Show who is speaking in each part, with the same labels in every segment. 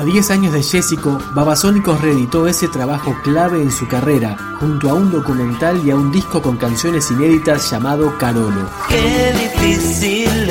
Speaker 1: A 10 años de Jessico, Babasónicos reeditó ese trabajo clave en su carrera, junto a un documental y a un disco con canciones inéditas llamado Carolo.
Speaker 2: Qué difícil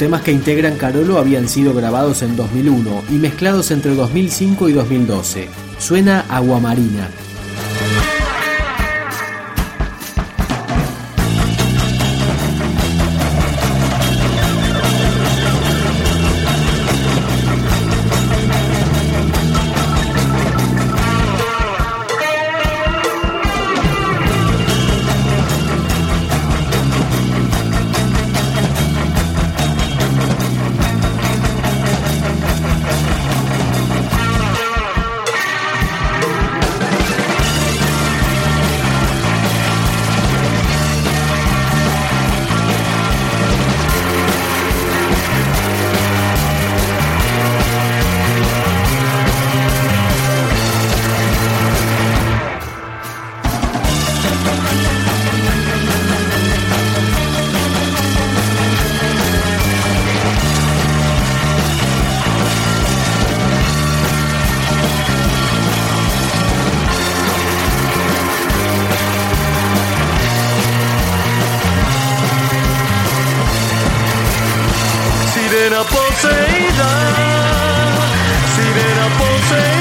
Speaker 1: temas que integran Carolo habían sido grabados en 2001 y mezclados entre 2005 y 2012. Suena Aguamarina.
Speaker 3: Sirena poseída, sirena poseída.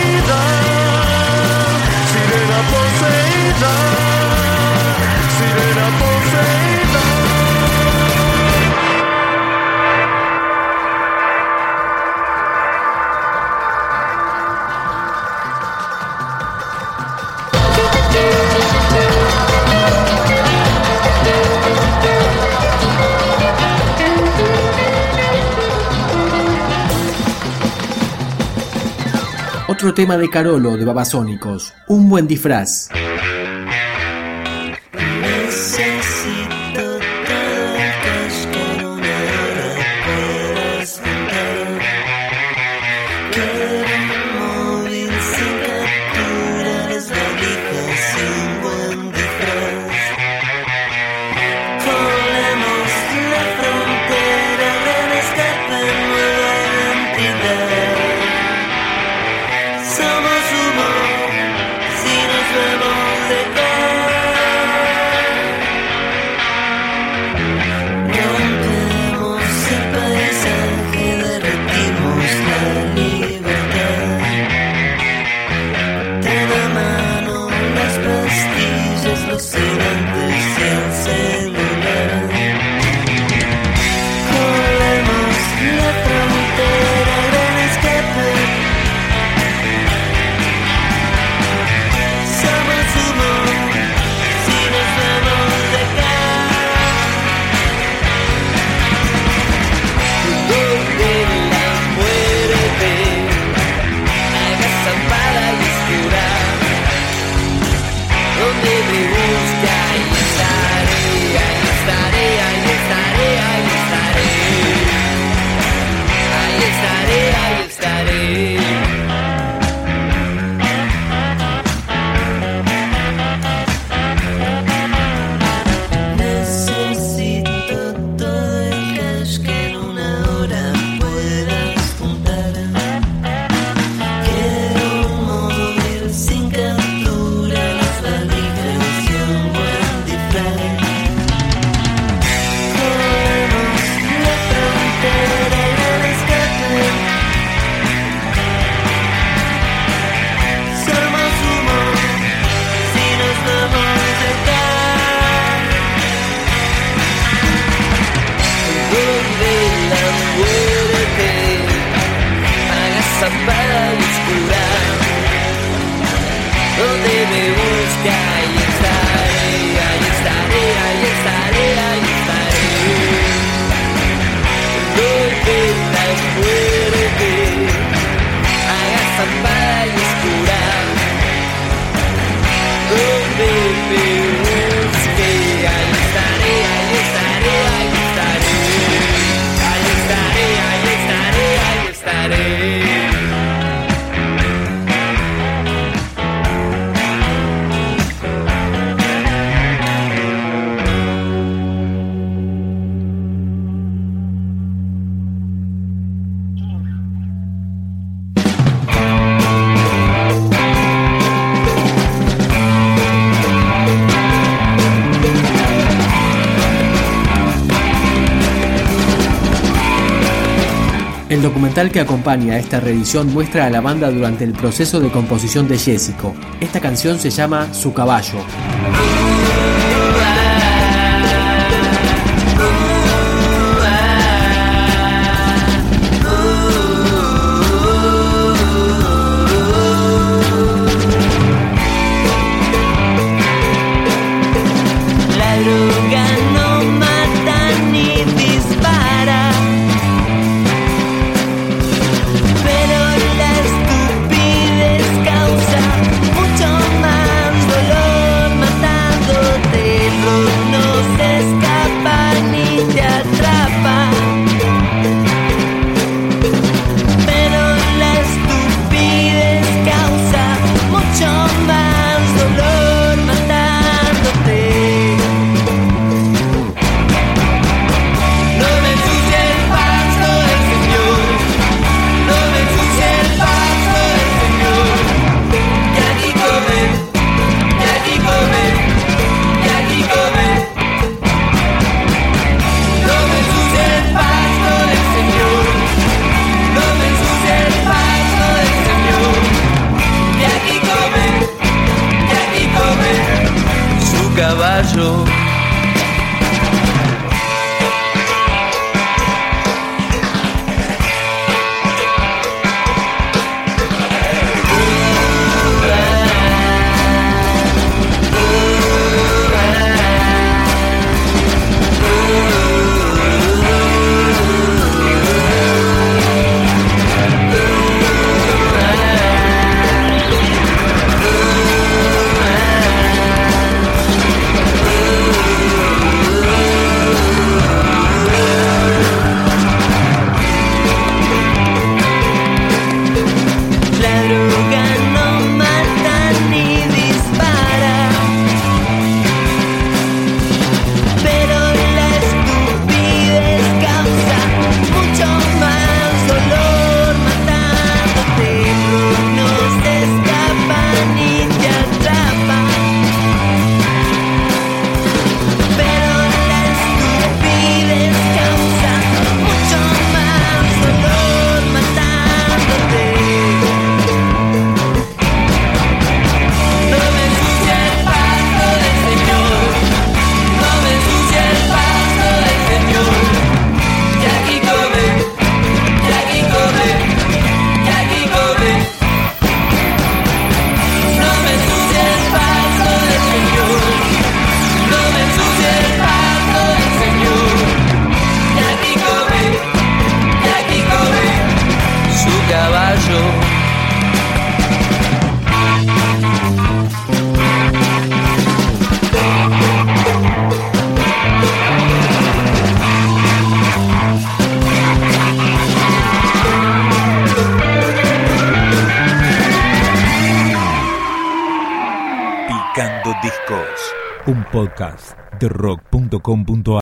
Speaker 2: Otro tema de Carolo de Babasónicos, un buen disfraz. Only the rules can decide, can decide. fans plan. Oh, they may que acompaña a esta reedición muestra a la banda durante el proceso de composición de Jessico. Esta canción se llama Su caballo.
Speaker 4: Podcast de rock.com.ar.